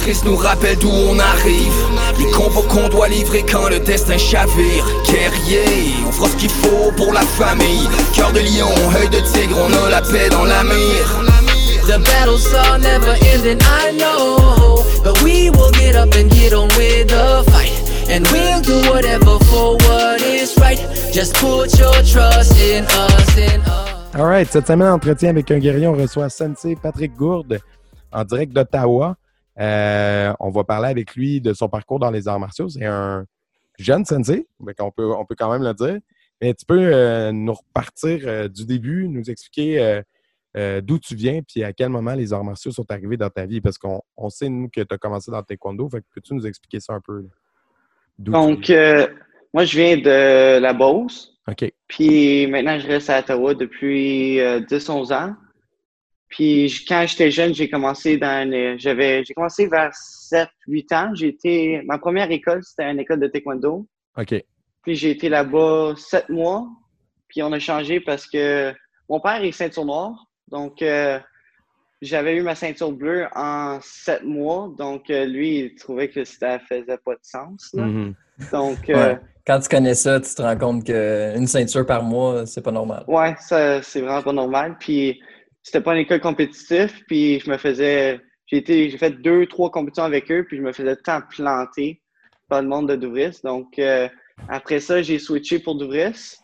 matrice nous rappelle d'où on arrive. Les combos qu'on doit livrer quand le destin chavire. Guerrier, on fera ce qu'il faut pour la famille. Cœur de lion, œil de tigre, on a la paix dans la mire. The battles are never ending, I know. But we will get up and get on with the fight. And we'll do whatever for what is right. Just put your trust in us, in us. Alright, cette semaine, entretien avec un guerrier, on reçoit Sensei Patrick Gourde en direct d'Ottawa. Euh, on va parler avec lui de son parcours dans les arts martiaux. C'est un jeune sensei, donc on peut, on peut quand même le dire. Mais tu peux euh, nous repartir euh, du début, nous expliquer d'où tu viens, puis à quel moment les arts martiaux sont arrivés dans ta vie, parce qu'on on sait, nous, que tu as commencé dans le taekwondo. Fait que peux-tu nous expliquer ça un peu? Donc, moi, je viens de la Beauce. OK. Puis maintenant, je reste à Ottawa depuis euh, 10-11 ans. Puis quand j'étais jeune, j'ai commencé dans j'avais j'ai commencé vers 7-8 ans. J'ai été ma première école, c'était une école de taekwondo. OK. Puis j'ai été là-bas 7 mois. Puis on a changé parce que mon père est ceinture noire. Donc euh, j'avais eu ma ceinture bleue en 7 mois. Donc euh, lui, il trouvait que ça faisait pas de sens. là. Mhm. Donc euh. Quand tu connais ça, tu te rends compte qu'une ceinture par mois, c'est pas normal. Ouais, ça, c'est vraiment pas normal. Puis, c'était pas une école compétitive. Puis, je me faisais. J'ai fait deux, trois compétitions avec eux. Puis, je me faisais tant planter par le monde de Douvris. Donc, euh, après ça, j'ai switché pour Douvris.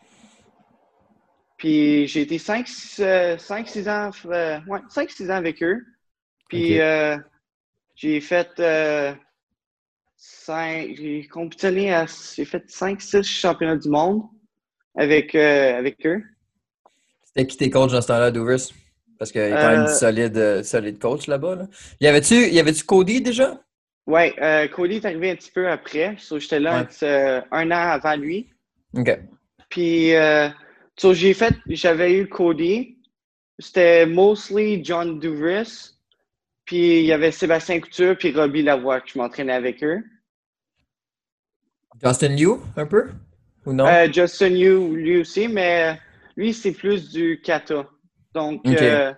Puis, j'ai été 5-6 ans, euh, ouais, 5-6 ans avec eux. Puis, Ok. euh, j'ai fait. euh, cinq, j'ai compétitionné à. J'ai fait 5-6 championnats du monde avec, euh, avec eux. C'était qui tes coachs dans ce temps-là, Douvers? Parce qu'il y a quand même Euh, solide, euh, solide coach là-bas. Là. Y avait-tu y avait-tu Cody déjà? Ouais, euh, Cody est arrivé un petit peu après. So, j'étais là Ouais. euh, un an avant lui. OK. Puis, so, j'ai fait, j'avais eu Cody. C'était mostly John Duvris. Puis, il y avait Sébastien Couture puis Robbie Lavoie que je m'entraînais avec eux. Justin Liu, un peu? Ou non? Justin Yu, lui aussi, mais lui, c'est plus du kata. Donc, euh,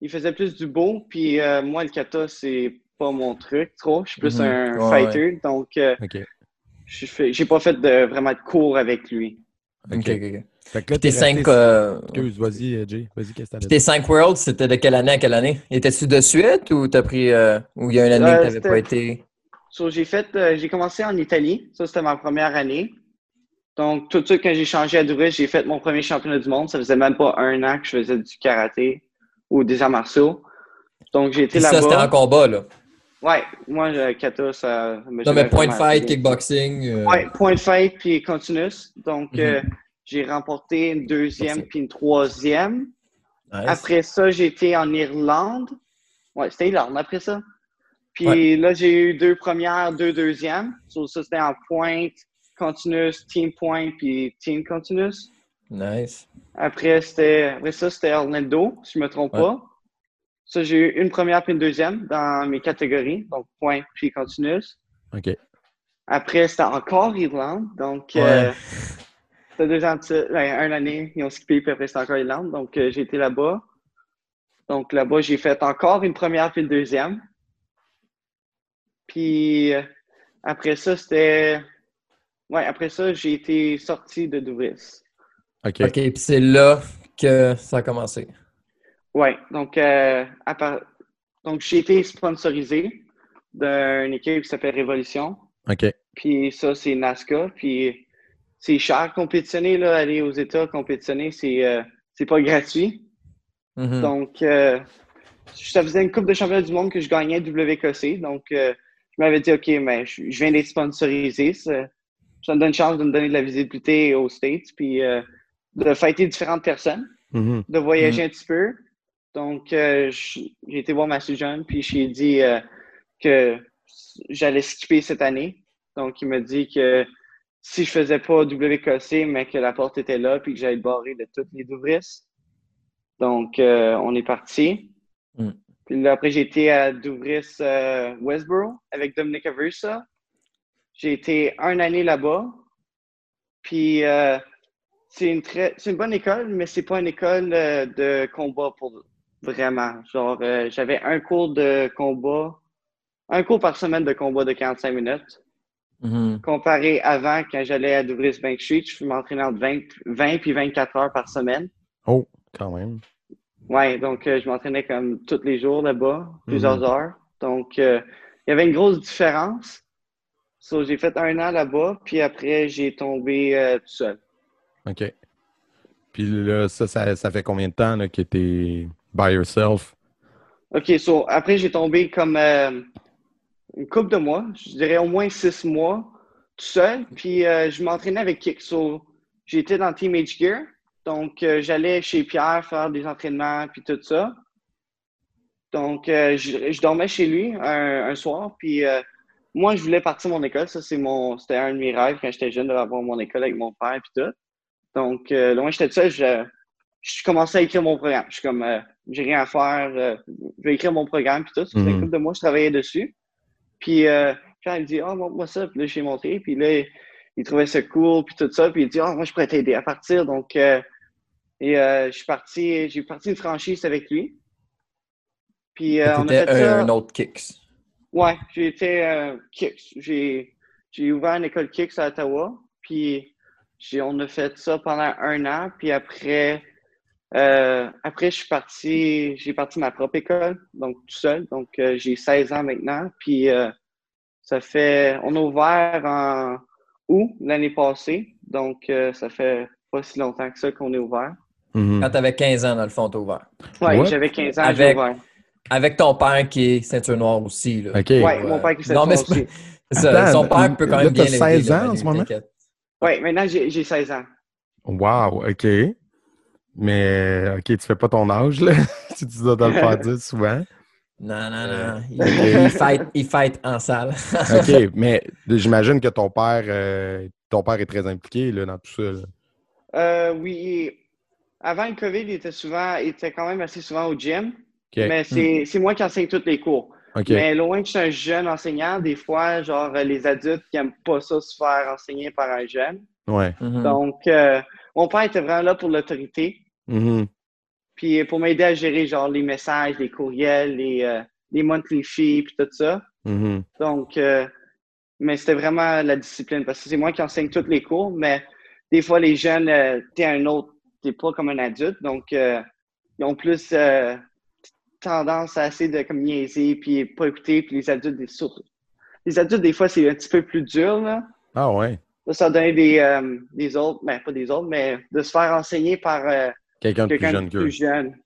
il faisait plus du beau. Puis, euh, moi, le kata, c'est pas mon truc trop. Je suis plus Mhm. un fighter. Donc, euh, j'ai pas fait de, vraiment de cours avec lui. OK, OK. OK. Fait que là, Tes t'es cinq, resté- euh, Excuse, vas-y, Jay. Vas-y, qu'est-ce que tes cinq Worlds, c'était de quelle année à quelle année? Étais-tu de suite ou t'as pris euh, ou il y a une année Euh, que t'avais pas été? So, j'ai fait, euh, j'ai commencé en Italie. Ça, c'était ma première année. Donc, tout de suite, quand j'ai changé à Douvres, j'ai fait mon premier championnat du monde. Ça faisait même pas un an que je faisais du karaté ou des arts martiaux. Donc, j'ai été Puis ça, c'était en là-bas. combat, là. Ouais, moi, le kata, ça me Non, mais point de fight, kickboxing. euh, Ouais, point de fight puis continuous. Donc, Mhm. euh, j'ai remporté une deuxième puis une troisième. nice. Après ça, j'ai été en Irlande. Ouais, c'était Irlande après ça. Puis Ouais. là, j'ai eu deux premières, deux deuxièmes. So, ça, c'était en pointe, continuous, team point, puis team continuous. Nice. Après, c'était, après ça, c'était Orlando, si je me trompe Ouais. pas. Ça, j'ai eu une première puis une deuxième dans mes catégories, donc point puis continuous. OK. Après, c'était encore Irlande, donc Ouais. euh, c'était deux ans de ben, une année, ils ont skippé, puis après, c'était encore Irlande, donc euh, j'ai été là-bas. Donc là-bas, j'ai fait encore une première puis une deuxième. Puis euh, après ça, c'était... Ouais, après ça, j'ai été sorti de Douvris. OK. OK, puis c'est là que ça a commencé. Ouais, donc, euh, à part- donc j'ai été sponsorisé d'une équipe qui s'appelle Révolution. OK. Puis ça, c'est NASCA. Puis c'est cher compétitionner, là, aller aux États compétitionner, c'est euh, c'est pas gratuit. Mhm. Donc, euh, ça faisait une Coupe de championnat du monde que je gagnais WKC. Donc, euh, je m'avais dit, OK, mais je, je viens d'être sponsorisé. Ça, ça me donne une chance de me donner de la visibilité aux States, puis euh, de fighter différentes personnes Mhm. de voyager un petit peu. Donc, euh, j'ai été voir ma jeune, puis j'ai dit euh, que j'allais skipper cette année. Donc, il m'a dit que si je faisais pas WKC, mais que la porte était là, puis que j'allais barré de toutes les Douvris. Donc, on est parti. Mm. Puis là, après, j'ai été à Douvris Westboro avec Dominic Aversa. J'ai été un année là-bas. Puis, euh, c'est une très, c'est une bonne école, mais c'est pas une école euh, de combat pour vraiment. Genre, euh, j'avais un cours de combat un cours par semaine de combat de 45 minutes. Mhm. Comparé avant, quand j'allais à Douglas Bank Street, je m'entraînais entre 20, 20 puis 24 heures par semaine. Oh, quand même. Ouais, donc euh, je m'entraînais comme tous les jours là-bas, plusieurs Mhm. heures. Donc, il y avait une grosse différence. So, j'ai fait un an là-bas, puis après, j'ai tombé euh, tout seul. OK. Puis là, ça, ça, ça fait combien de temps là, que t'es by yourself? OK, so, après, j'ai tombé comme euh, une couple de mois, je dirais au moins six mois, tout seul. Puis euh, je m'entraînais avec Kick. So, j'étais dans Team H Gear. Donc, euh, j'allais chez Pierre faire des entraînements, puis tout ça. Donc, je, je dormais chez lui un, un soir. Puis moi, je voulais partir mon école. Ça, c'est mon, c'était un de mes rêves quand j'étais jeune d'avoir mon école avec mon père, puis tout. Donc, euh, loin j'étais de ça, je, je commençais à écrire mon programme. Je suis comme, euh, j'ai rien à faire, euh, je vais écrire mon programme, puis tout. Ça faisait Mhm. couple de mois, je travaillais dessus. Puis, euh, quand il me dit, oh, montre-moi ça, puis là, j'ai montré, puis là, il trouvait ça cool, puis tout ça, puis il dit, oh, moi, je pourrais t'aider à partir. Donc, euh, et euh, je suis parti, j'ai parti une franchise avec lui. Puis, euh, on a fait ça. un autre kicks. Ouais, j'ai été euh, Kicks. J'ai, j'ai ouvert une école Kicks à Ottawa. Puis j'ai, on a fait ça pendant un an. Puis après, euh, après je suis parti, j'ai parti ma propre école, donc tout seul. Donc euh, j'ai 16 ans maintenant. Puis euh, ça fait, on a ouvert en août l'année passée. Donc euh, ça fait pas si longtemps que ça qu'on est ouvert. Mhm. Quand t'avais 15 ans, dans le fond, t'as ouvert. Ouais, What? j'avais 15 ans, Avec- j'ai ouvert. Avec ton père qui est ceinture noire aussi. Là. OK. Ouais, mon père qui s'est Non, mais aussi. ça. Attends, Son père peut quand là, même bien t'as l'aider. 16 là, ans en ce moment? Ouais, maintenant j'ai, j'ai 16 ans. Wow, OK. Mais OK, tu fais pas ton âge, là. si tu dois te le faire dire souvent. Non, non, non. Il, il fight, il fight en salle. OK, mais j'imagine que ton père euh, ton père est très impliqué là, dans tout ça. là. Euh, oui, avant le COVID, il était souvent, il était quand même assez souvent au gym. Mais c'est c'est moi qui enseigne tous les cours. Mais loin que je suis un jeune enseignant, des fois, genre, euh, les adultes qui n'aiment pas ça se faire enseigner par un jeune. Ouais. Mhm. Donc, euh, mon père était vraiment là pour l'autorité. Mhm. Puis pour m'aider à gérer, genre, les messages, les courriels, les, euh, les monthly fees, puis tout ça. Mhm. Donc, euh, mais c'était vraiment la discipline parce que c'est moi qui enseigne tous les cours, mais des fois, les jeunes, euh, t'es un autre, t'es pas comme un adulte, donc euh, ils ont plus euh, tendance à essayer de comme niaiser puis pas écouter, puis les adultes, des, surtout- les adultes, des fois, c'est un petit peu plus dur, là. Ah ouais. Là, ça donne des, euh, des autres, ben pas des autres, mais de se faire enseigner par euh, Quelqu'un de plus jeune de qu'eux. plus jeune.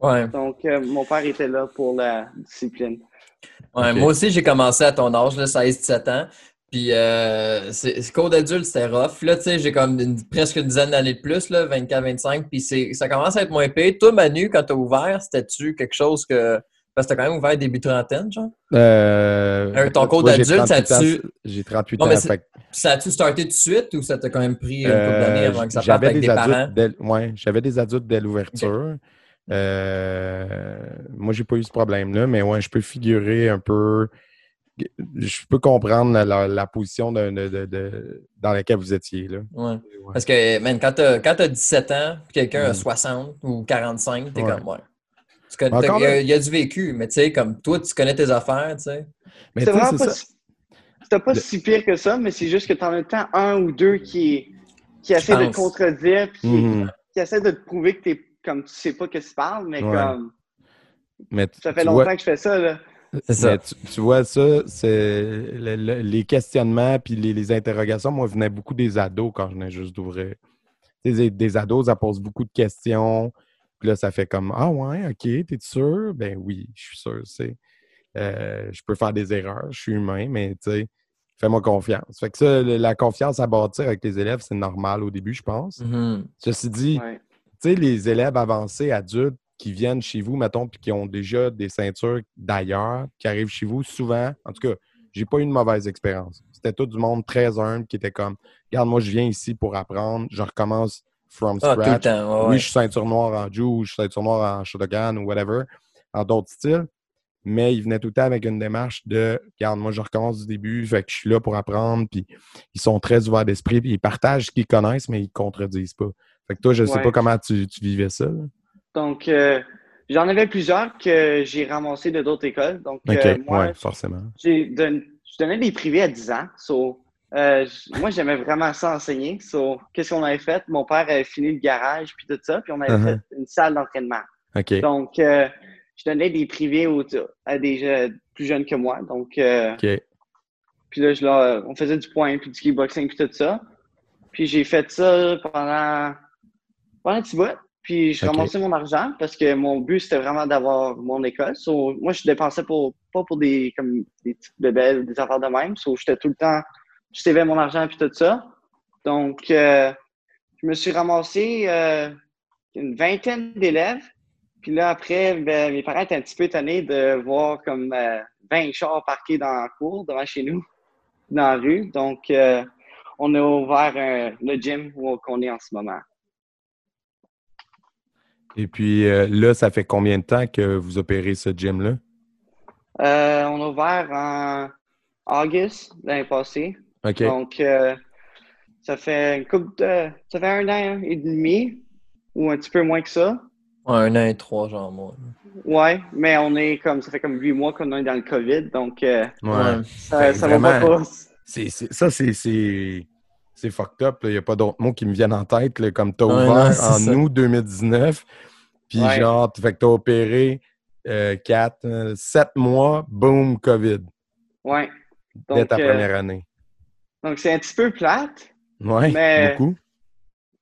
Ouais. Donc, euh, mon père était là pour la discipline. Ouais. Moi aussi, j'ai commencé à ton âge, là, 16-17 ans. Puis, euh, c'est cours d'adulte, c'était rough. Là, tu sais, j'ai comme une- presque une dizaine d'années de plus, là, 24-25. Puis, ça commence à être moins payé. Toi, Manu, quand t'as ouvert, c'était-tu quelque chose que. Parce que t'as quand même ouvert début trentaine, genre? Euh, Euh, ton d'adulte, 38 ça tu- J'ai 38 Non, ans. fait Ça a-tu starté tout de suite ou ça t'a quand même pris une couple euh, d'années avant que ça parte avec des, adultes parents? ouais, j'avais des adultes dès l'ouverture. Euh, moi, j'ai pas eu ce problème-là, mais ouais, je peux figurer un peu. Je peux comprendre la, position de, de- de- de- dans laquelle vous étiez. Là. Ouais. Ouais. Parce que, man, quand t'as quand t'as 17 ans, puis quelqu'un a Mhm. 60 ou 45, t'es Ouais. comme, ouais. Tu Il y, a- y du vécu, mais tu sais, comme toi, tu connais tes affaires, tu sais. Mais C'était tu sais, vraiment c'est pas, ça. si- c'était pas si pire que ça, mais c'est juste que t'en as temps un ou deux qui, qui essaient de te contredire, puis qui, Mhm. qui essaient de te prouver que t'es comme tu sais pas que tu parles, mais Ouais. comme Mais tu- ça fait tu longtemps vois- que je fais ça là. C'est ça. Mais tu, tu vois, ça, c'est le- le- les questionnements puis les, les interrogations, moi, venaient beaucoup des ados quand je venais juste d'ouvrir. Des, des ados, ça pose beaucoup de questions. Puis là, ça fait comme Ah ouais, OK, t'es sûr? Ben oui, je suis sûr. c'est euh, je peux faire des erreurs, je suis humain, mais tu sais, fais-moi confiance. Fait que ça, la confiance à bâtir avec les élèves, c'est normal au début, je pense. Mhm. Ceci dit, Ouais. tu sais, les élèves avancés, adultes, qui viennent chez vous, mettons, puis qui ont déjà des ceintures d'ailleurs, qui arrivent chez vous, souvent, en tout cas, j'ai pas eu une mauvaise expérience. C'était tout du monde très humble qui était comme, regarde, moi, je viens ici pour apprendre, je recommence from Ah, tout le scratch. temps. ouais, Oui, je suis ceinture noire en Jiu, je suis ceinture noire en Shotokan ou whatever, en d'autres styles. Mais ils venaient tout le temps avec une démarche de regarde, moi je recommence du début, fait que je suis là pour apprendre, puis ils sont très ouverts d'esprit, puis ils partagent ce qu'ils connaissent, mais ils contredisent pas. Fait que toi, je sais Ouais. pas comment tu, tu vivais ça. là. Donc euh, J'en avais plusieurs que j'ai ramassés de d'autres écoles. Donc, euh, moi, ouais, forcément. don- je donnais des privés à 10 ans. So, euh, moi, j'aimais vraiment ça enseigner. So, qu'est-ce qu'on avait fait? Mon père avait fini le garage puis tout ça, puis on avait Uh-huh. fait une salle d'entraînement. Donc, je donnais des privés aux- à des jeunes plus jeunes que moi. Donc, OK. puis là, je leur- on faisait du point, puis du kickboxing, puis tout ça. Puis j'ai fait ça pendant, pendant un petit bout. Puis je Ok. ramassais mon argent parce que mon but, c'était vraiment d'avoir mon école. So, moi, je dépensais pour, pas pour des, comme, des petites bébelles des affaires de même. So, j'étais tout le temps, je savais mon argent, puis tout ça. Donc, euh, je me suis ramassé euh, une vingtaine d'élèves. Puis là, après, ben, mes parents étaient un petit peu étonnés de voir comme euh, 20 chars parqués dans la cour devant chez nous, dans la rue. Donc, euh, on a ouvert euh, le gym où on est en ce moment. Et puis euh, là, ça fait combien de temps que vous opérez ce gym-là? Euh, on a ouvert en août l'année passée. OK. Donc, euh, ça fait une couple de, ça fait un an et demi ou un petit peu moins que ça. Ouais, un an et trois, genre, moi. Ouais, mais on est comme, ça fait comme huit mois qu'on est dans le COVID. Donc, euh, Ouais. ça, ça va vraiment. pas. C'est, c'est- ça, c'est, c'est, fucked up. Il n'y a pas d'autres mots qui me viennent en tête. là, comme tu as Ouais, ouvert non, en ça. août 2019. Puis Ouais. genre, tu fait que tu as opéré 4, 7 mois, boom, COVID. Ouais. dès Donc, ta euh, première année. donc c'est un petit peu plate. Oui, mais- beaucoup.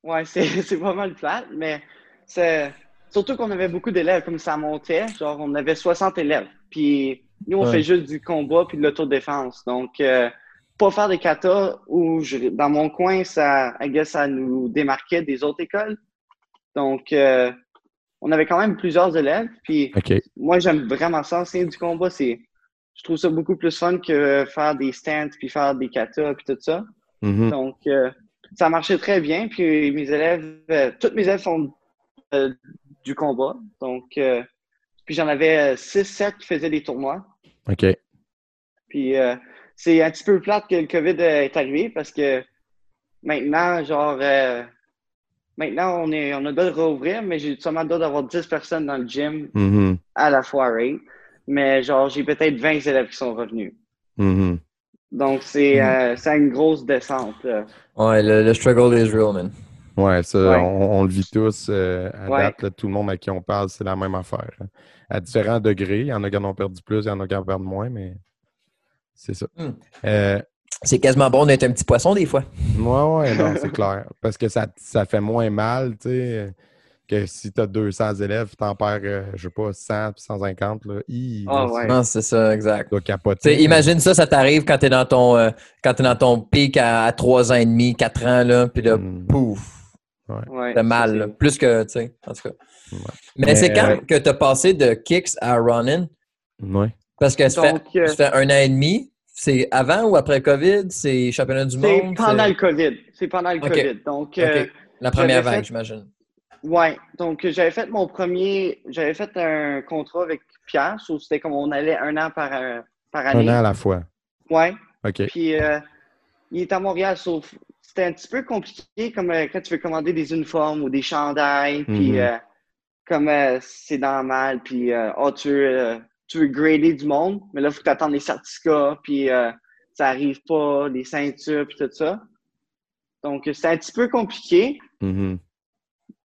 Ouais, c'est c'est pas mal plate, mais c'est surtout qu'on avait beaucoup d'élèves, comme ça montait. Genre, on avait 60 élèves. Puis nous, on Ouais. fait juste du combat puis de l'autodéfense. Donc, euh, pas faire des katas où, je- dans mon coin, ça, I guess, ça nous démarquait des autres écoles. Donc, euh, on avait quand même plusieurs élèves. Puis moi, j'aime vraiment ça, enseigner du combat. C'est, je trouve ça beaucoup plus fun que faire des stands puis faire des katas puis tout ça. Mhm. Donc, euh, ça marchait très bien. Puis mes élèves, euh, tous mes élèves font euh, du combat. Donc, puis j'en avais 6-7 qui faisaient des tournois. OK. Puis euh, c'est un petit peu plate que le COVID euh, est arrivé parce que maintenant, genre, euh, maintenant, on, est, on a le droit de rouvrir, mais j'ai seulement le droit d'avoir 10 personnes dans le gym Mhm. à la fois, right? Mais genre, j'ai peut-être 20 élèves qui sont revenus. Mhm. Donc, c'est Mm. euh, c'est une grosse descente. là. Ouais, le, le struggle is real, man. Ouais, ça, Ouais. On, on le vit tous. euh, à Ouais. date, là, tout le monde à qui on parle, c'est la même affaire. hein. À différents degrés. Il y en a qui en ont perdu plus, il y en a qui en perdent moins, mais c'est ça. Hmm. Euh, C'est quasiment bon d'être un petit poisson des fois. ouais, ouais, non, c'est clair. Parce que ça, ça fait moins mal, tu sais, que si tu as 200 élèves, tu en perds, euh, je sais pas, 100 puis 150. Là. Hi, Ah, là, ouais. Non, c'est ça, exact. Tu capoter. imagine ça, ça t'arrive quand t'es dans ton euh, quand t'es dans ton pic à, à 3 ans et demi, 4 ans, là, puis là, Hmm. pouf, Ouais, t'as mal, ça, là. c'est- plus que, tu sais, en tout cas. Ouais. Mais, Mais, c'est quand euh, que t'as passé de kicks à running? Ouais. Parce que ça fait, Donc, euh, ça fait un an et demi. C'est avant ou après COVID? C'est championnat du C'est monde? pendant c'est- le COVID. C'est pendant le. COVID. Donc, euh. La première vague, fait- j'imagine. ouais. Donc, j'avais fait mon premier. J'avais fait un contrat avec Pierre. so C'était comme on allait un an par, euh, par année. Un an à la fois. Ouais. OK. Puis, euh, il est à Montréal. sauf C'était un petit peu compliqué comme euh, quand tu veux commander des uniformes ou des chandails. Puis, Mhm. euh, comme euh, c'est normal. Puis, euh, oh, tu, veux, euh, tu veux grader du monde. Mais là, il faut que tu attendes les certificats. Puis, euh, ça arrive pas. Les ceintures. Puis tout ça. Donc, c'est un petit peu compliqué. Mhm.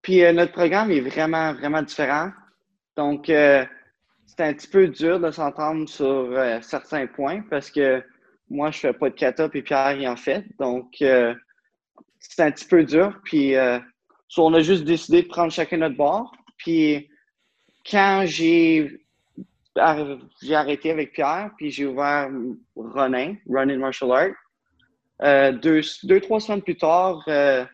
Puis euh, notre programme est vraiment, vraiment différent. Donc, euh, c'est un petit peu dur de s'entendre sur certains points parce que moi, je fais pas de kata puis Pierre, il en fait. Donc, c'est un petit peu dur. Puis, on a juste décidé de prendre chacun notre bord. Puis, quand j'ai j'ai arrêté avec Pierre, puis j'ai ouvert Ronin, Running Martial Art, euh, deux, deux, trois semaines plus tard, euh,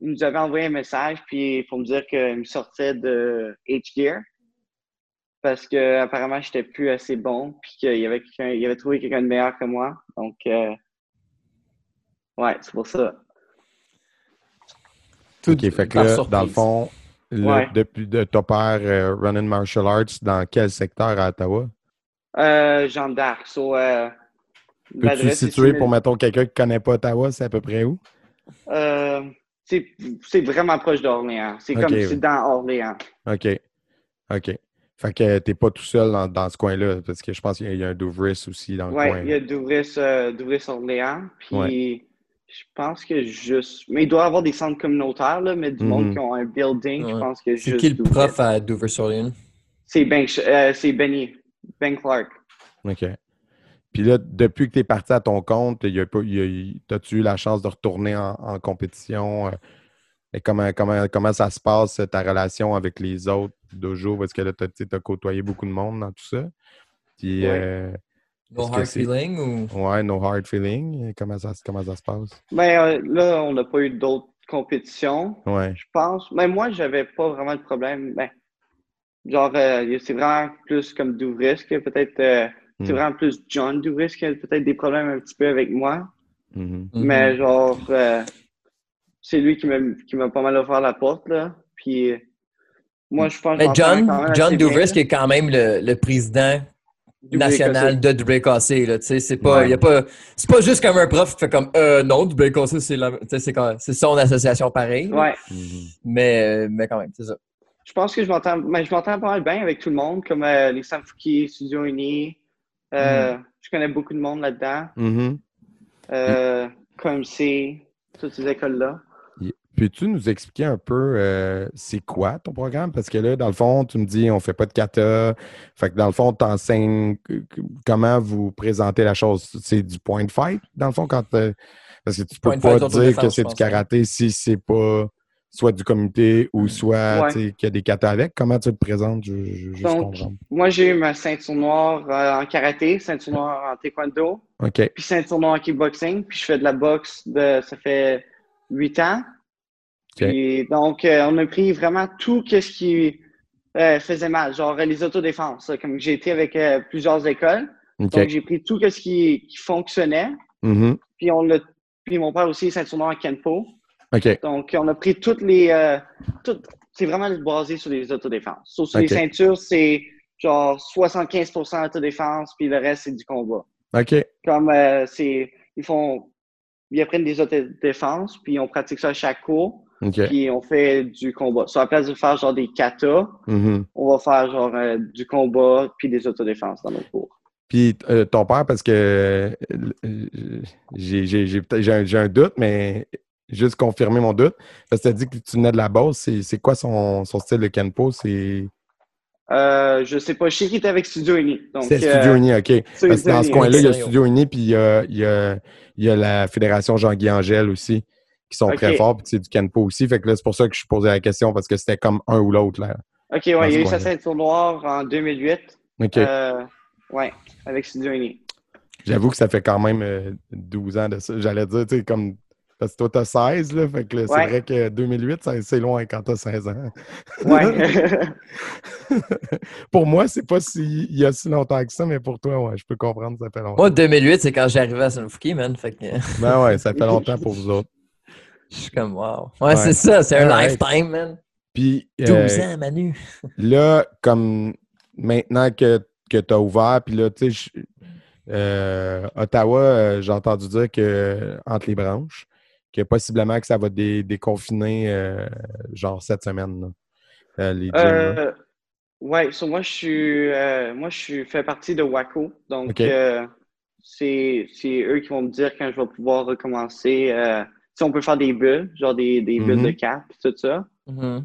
il nous avait envoyé un message puis pour me dire qu'il me sortait de H-Gear parce que apparemment j'étais plus assez bon puis qu'il y avait il avait trouvé quelqu'un de meilleur que moi. Donc euh, ouais, c'est pour ça. Tout OK, fait que là, dans le fond, Ouais. depuis de ton père euh, Running Martial Arts, dans quel secteur à Ottawa? Euh, Jean d'Arc. So, euh, Peux-tu situer pour, mettons, quelqu'un qui ne connaît pas Ottawa, c'est à peu près où? euh, c'est vraiment proche d'Orléans. C'est comme ouais. c'est dans Orléans. OK. OK. Fait que t'es pas tout seul dans, dans ce coin-là, parce que je pense qu'il y a- il y a un Douvris aussi dans le Ouais, coin. il y a Douvris, euh, Douvris Orléans. Puis Ouais. Je pense que juste. Mais il doit y avoir des centres communautaires, là, mais du Mhm. monde qui ont un building, je pense que C'est juste. qui le prof à Dover-sur-Lyon? C'est Ben, euh, c'est Benny. Ben Clark. OK. Puis là, depuis que tu es parti à ton compte, il y a pas- il y a- il- as-tu eu la chance de retourner en, en compétition? euh, Et comment, comment, comment ça se passe, ta relation avec les autres dojo? Parce que là, tu as, côtoyé beaucoup de monde dans tout ça. Puis, Ouais. euh, No hard feeling ou? ouais, no hard feeling. Comment ça, comment ça se passe? Ben euh, là, on n'a pas eu d'autres compétitions. Ouais. Je pense. Mais moi, j'avais pas vraiment de problème. Ben, genre, euh, c'est vraiment plus comme Douvris que peut-être. euh, C'est Mm. vraiment plus John Douvris qui a peut-être des problèmes un petit peu avec moi. Mhm. Mhm. Mais genre, euh, c'est lui qui m'a qui m'a pas mal ouvert la porte, là. Puis moi, je pense que Mais je m'entends John, John qui est quand même le, le président national de Dubré-Cassé, là, tu sais, c'est pas, Ouais. y a pas, c'est pas juste comme un prof qui fait comme, euh, non, Dubré-Cassé, c'est la, tu sais, c'est quand- c'est son association pareil, Ouais. Mhm. mais, euh, mais quand même, c'est ça. Je pense que je m'entends mais je m'entends pas mal bien avec tout le monde, comme euh, les Sanfuki, Studio Uni. Euh, Mm. Je connais beaucoup de monde là-dedans. Euh, KMC, toutes ces écoles-là. Peux-tu nous expliquer un peu euh, c'est quoi ton programme? Parce que là, dans le fond, tu me dis on fait pas de kata. Fait que dans le fond, tu enseignes comment vous présentez la chose. C'est du point de fight, dans le fond, quand euh, parce que tu peux Point de pas dire que c'est du karaté si c'est pas soit du comité ou soit Ouais. tu sais, qu'il y a des katas avec. Comment tu le présentes? Je, je, je juste Donc, moi, j'ai eu ma ceinture noire euh, en karaté, ceinture noire en taekwondo, OK. puis ceinture noire en kickboxing. Puis je fais de la boxe, de, ça fait huit ans. Donc, euh, on a pris vraiment tout ce qui euh, faisait mal, genre euh, les autodéfenses. Comme j'ai été avec euh, plusieurs écoles, donc j'ai pris tout ce qui, qui fonctionnait. Mhm. Puis on l'a. Puis mon père aussi est ceinture en Kenpo. Donc on a pris toutes les. c'est vraiment basé sur les autodéfenses. Sauf sur les ceintures, c'est genre 75% autodéfense, puis le reste, c'est du combat. OK. Comme c'est. Ils font. Ils apprennent des autodéfenses, puis on pratique ça à chaque cours, Puis on fait du combat. Sur la place de faire genre des katas, Mhm. on va faire genre euh, du combat, puis des autodéfenses dans nos cours. Puis euh, ton père, parce que euh, j'ai un, un doute, mais juste confirmer mon doute. Parce que tu as dit que tu venais de la base. C'est c'est quoi son, son style de Kenpo? C'est Euh, je sais pas, je sais qu'il était avec Studio Uni. Donc, c'est euh, Studio Uni, OK. Parce que dans ce coin-là, il y a Studio. Studio Uni, puis il y a, il y a- il y a la Fédération Jean-Guy Angèle aussi, qui sont très forts, puis c'est du Kenpo aussi. Fait que là, c'est pour ça que je posais la question, parce que c'était comme un ou l'autre, là. OK, ouais, il y a eu sa ceinture noire en 2008. OK. Euh, ouais, avec Studio Uni. J'avoue que ça fait quand même euh, 12 ans de ça. J'allais dire, tu sais, comme. Parce que toi, t'as 16, là. Fait que c'est vrai que 2008, ça- c'est loin quand t'as 16 ans. Ouais. pour moi, c'est pas s'il y a si longtemps que ça, mais pour toi, ouais, je peux comprendre, ça fait longtemps. Moi, 2008, c'est quand j'arrivais à Sunfuki, man, fait que Ben ouais, ça fait longtemps pour vous autres. Je suis comme, wow. Ouais, Ouais. c'est ça, c'est un lifetime, man. Puis 12 euh, ans, Manu. là, comme maintenant que, que tu as ouvert, puis là, tu sais, euh, Ottawa, euh, j'ai entendu dire que entre les branches, que possiblement que ça va dé- déconfiner euh, genre cette semaine, là, euh, les gyms. euh, so moi, je suis, euh, moi, je suis, fais partie de WACO. Donc, euh, c'est eux qui vont me dire quand je vais pouvoir recommencer. euh, si on peut faire des bulles, genre des, des bulles Mhm. de cap, tout ça. Mhm.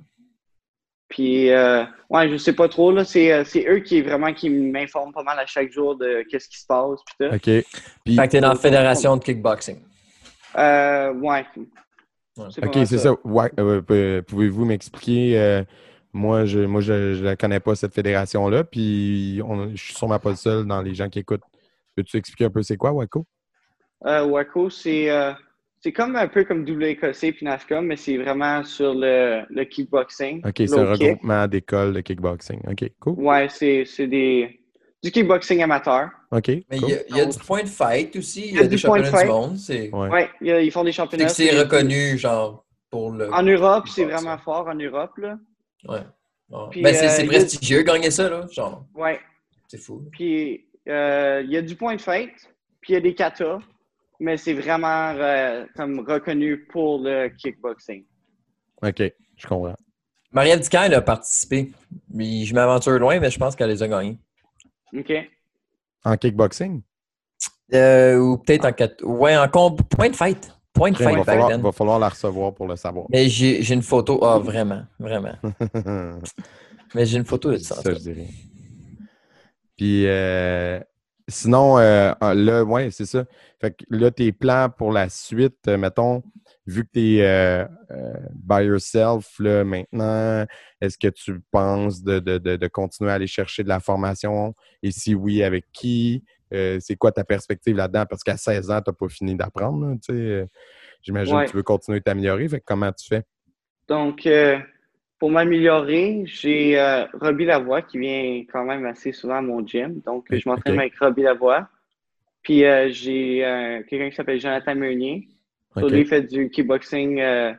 Puis, euh, ouais, je sais pas trop, là. C'est euh, c'est eux qui, vraiment, qui m'informent pas mal à chaque jour de qu'est-ce qui se passe, puis tout. OK. Puis, Fait que t'es dans la fédération de kickboxing. Euh, ouais. OK, c'est ça. Ouais, euh, Pouvez-vous m'expliquer? euh, moi, je moi, je ne la connais pas, cette fédération-là. Puis, on- je suis sûrement pas le seul dans les gens qui écoutent. Peux-tu expliquer un peu c'est quoi, Waco? Euh, Waco, c'est euh, c'est comme un peu comme WKC puis NASCOM, mais c'est vraiment sur le, le kickboxing. OK, c'est un kick. regroupement d'écoles de kickboxing. OK, cool. Ouais, c'est c'est des du kickboxing amateur. OK, Mais il cool. y, a- il y a du point de fight aussi, il y Il y a des du point de championnats du monde. C'est Ouais. Ouais, il y a- ils font des c'est championnats. que c'est reconnu, genre, pour le. En Europe, c'est vraiment fort en Europe, là. Ouais. Ouais. Puis, ben, c'est euh, y a- prestigieux gagner ça, là. Genre, Ouais. c'est fou. Puis euh, il y a du point de fight, puis il y a des katas, mais c'est vraiment euh, comme reconnu pour le kickboxing. OK, je comprends. Marielle Ducaire elle a participé. Mais je m'aventure loin, mais je pense qu'elle les a gagnés. OK. En kickboxing? Euh, ou peut-être en quatre. Ouais, en comb... point de fête. Point de Il fête va, back falloir, va falloir la recevoir pour le savoir. Mais j'ai j'ai une photo. Ah, vraiment, vraiment. Mais j'ai une photo de ça. ça, je dirais. Puis, euh, sinon, euh, là, ouais, c'est ça. Fait que là, tes plans pour la suite, euh, mettons, vu que tu es by yourself là, maintenant, est-ce que tu penses de, de- de- de continuer à aller chercher de la formation? Et si oui, avec qui? Euh, c'est quoi ta perspective là-dedans? Parce qu'à 16 ans, tu n'as pas fini d'apprendre. Euh, J'imagine Ouais. que tu veux continuer de t'améliorer. Fait que comment tu fais? Donc, euh, pour m'améliorer, j'ai euh, Robbie Lavoie qui vient quand même assez souvent à mon gym. Donc, je m'entraîne avec Robbie Lavoie. Puis, euh, j'ai euh, quelqu'un qui s'appelle Jonathan Meunier. Lui, il fait du kickboxing euh,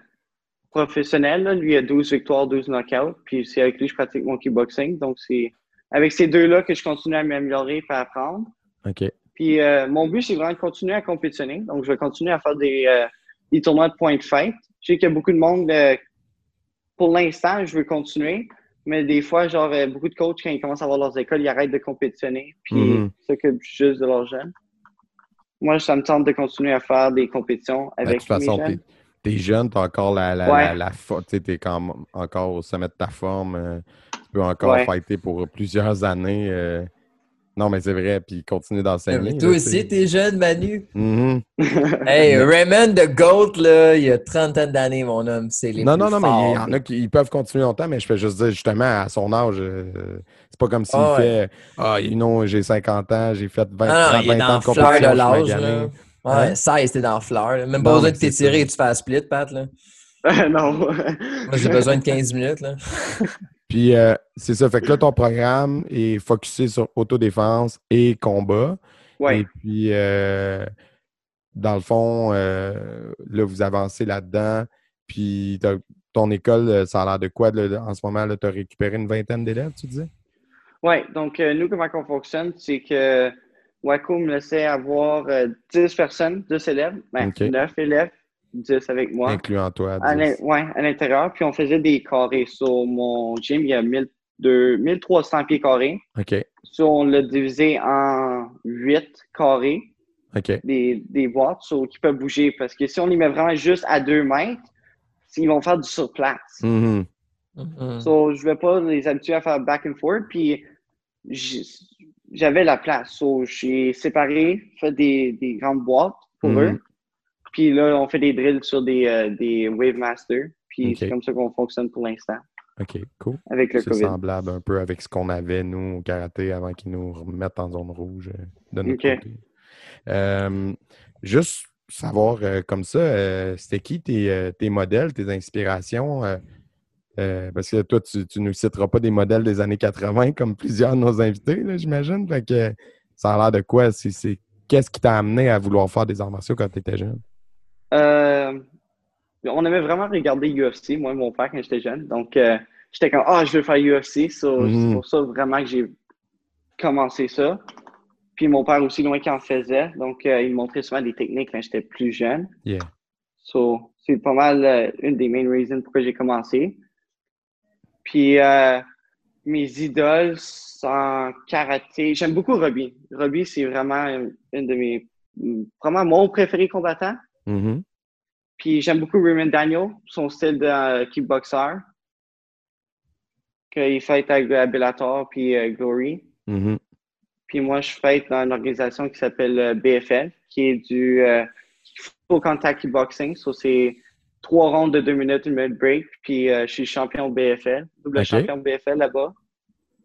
professionnel. là. Lui, il a 12 victoires, 12 knockouts. Puis, c'est avec lui que je pratique mon kickboxing. Donc, c'est avec ces deux-là que je continue à m'améliorer et à apprendre. OK. Puis mon but, c'est vraiment de continuer à compétitionner. Donc, je vais continuer à faire des, des tournois de points de fête. Je sais qu'il y a beaucoup de monde. Pour l'instant, je veux continuer. Mais des fois, genre, euh, beaucoup de coachs, quand ils commencent à avoir leurs écoles, ils arrêtent de compétitionner. Puis Mhm. ils s'occupent juste de leurs jeunes. Moi, ça me tente de continuer à faire des compétitions Ben, avec de toute façon, t'es jeunes. es jeune, tu as encore la, la, Ouais. la, la t'es quand- encore au sommet de ta forme. euh, tu peux encore Ouais. fighter pour plusieurs années. euh. Non, mais c'est vrai, puis continuer d'enseigner. Mais toi là, aussi, tu t'es jeune, Manu. Mhm. Hey, Raymond the Goat, là, il y a 30 ans d'années, mon homme. C'est les Non, plus non, non, mais il y en a qui ils peuvent continuer longtemps, mais je fais juste dire, justement, à son âge, euh, c'est pas comme s'il Ah ouais. fait Ah, non, j'ai 50 ans, j'ai fait 20, Ah non, il est 20 dans ans la de compétition, de l'âge, là. Hein? Ouais, 16, t'es dans la fleur. là. Même pas besoin de t'étirer et tu fais un split, Pat. Là. non. Moi, j'ai besoin de 15 minutes. Là. Puis euh, c'est ça, fait que là, ton programme est focusé sur autodéfense et combat. Ouais. Et puis, euh, dans le fond, euh, là, vous avancez là-dedans. Puis, ton école, ça a l'air de quoi? Là, en ce moment? Tu as récupéré une vingtaine d'élèves, tu disais? Oui, donc nous, comment on fonctionne, c'est que Waco me laissait avoir euh, 10 personnes, 10 élèves, ben, OK. 9 élèves, 10 avec moi. Incluant toi. À 10. l'in- ouais, à l'intérieur, puis on faisait des carrés. Sur mon gym, il y a 1200 1300 pieds carrés. OK. So, on l'a divisé en 8 carrés, OK. des, des boîtes so, qui peuvent bouger. Parce que si on les met vraiment juste à 2 mètres, ils vont faire du surplace. So, je vais pas les habituer à faire back and forth. Puis, j'avais la place. So, j'ai séparé, fait des, des grandes boîtes pour Mhm. eux. Puis là, on fait des drills sur des, euh, des. Puis c'est comme ça qu'on fonctionne pour l'instant OK, cool. avec le C'est COVID. semblable un peu avec ce qu'on avait, nous, au karaté, avant qu'ils nous remettent en zone rouge euh, de notre OK. côté. Euh, juste savoir, euh, comme ça, euh, c'était qui tes, tes modèles, tes inspirations? euh, euh, parce que toi, tu ne nous citeras pas des modèles des années 80 comme plusieurs de nos invités, là, j'imagine. Fait que ça a l'air de quoi? C'est, c'est- Qu'est-ce qui t'a amené à vouloir faire des arts martiaux quand tu étais jeune? Euh, on aimait vraiment regarder UFC, moi et mon père, quand j'étais jeune. Donc, euh, j'étais comme, ah, je veux faire UFC. So, Mhm. C'est pour ça vraiment que j'ai commencé ça. Puis mon père aussi, loin qu'il en faisait. Donc, euh, il me montrait souvent des techniques quand j'étais plus jeune. Yeah. So, c'est pas mal une des main reasons pourquoi j'ai commencé. Puis, mes idoles en karaté, j'aime beaucoup Robbie. Robbie, c'est vraiment une de mes, vraiment mon préféré combattant. Mhm. Puis j'aime beaucoup Raymond Daniel, son style de euh, kickboxer. Qu'il fait avec euh, Bellator puis euh, Glory. Mhm. Puis moi, je fais dans une organisation qui s'appelle BFL, qui est du euh, full contact kickboxing. So, c'est trois rondes de deux minutes, une minute break. Puis euh, je suis champion BFL, double Ok. champion BFL là-bas.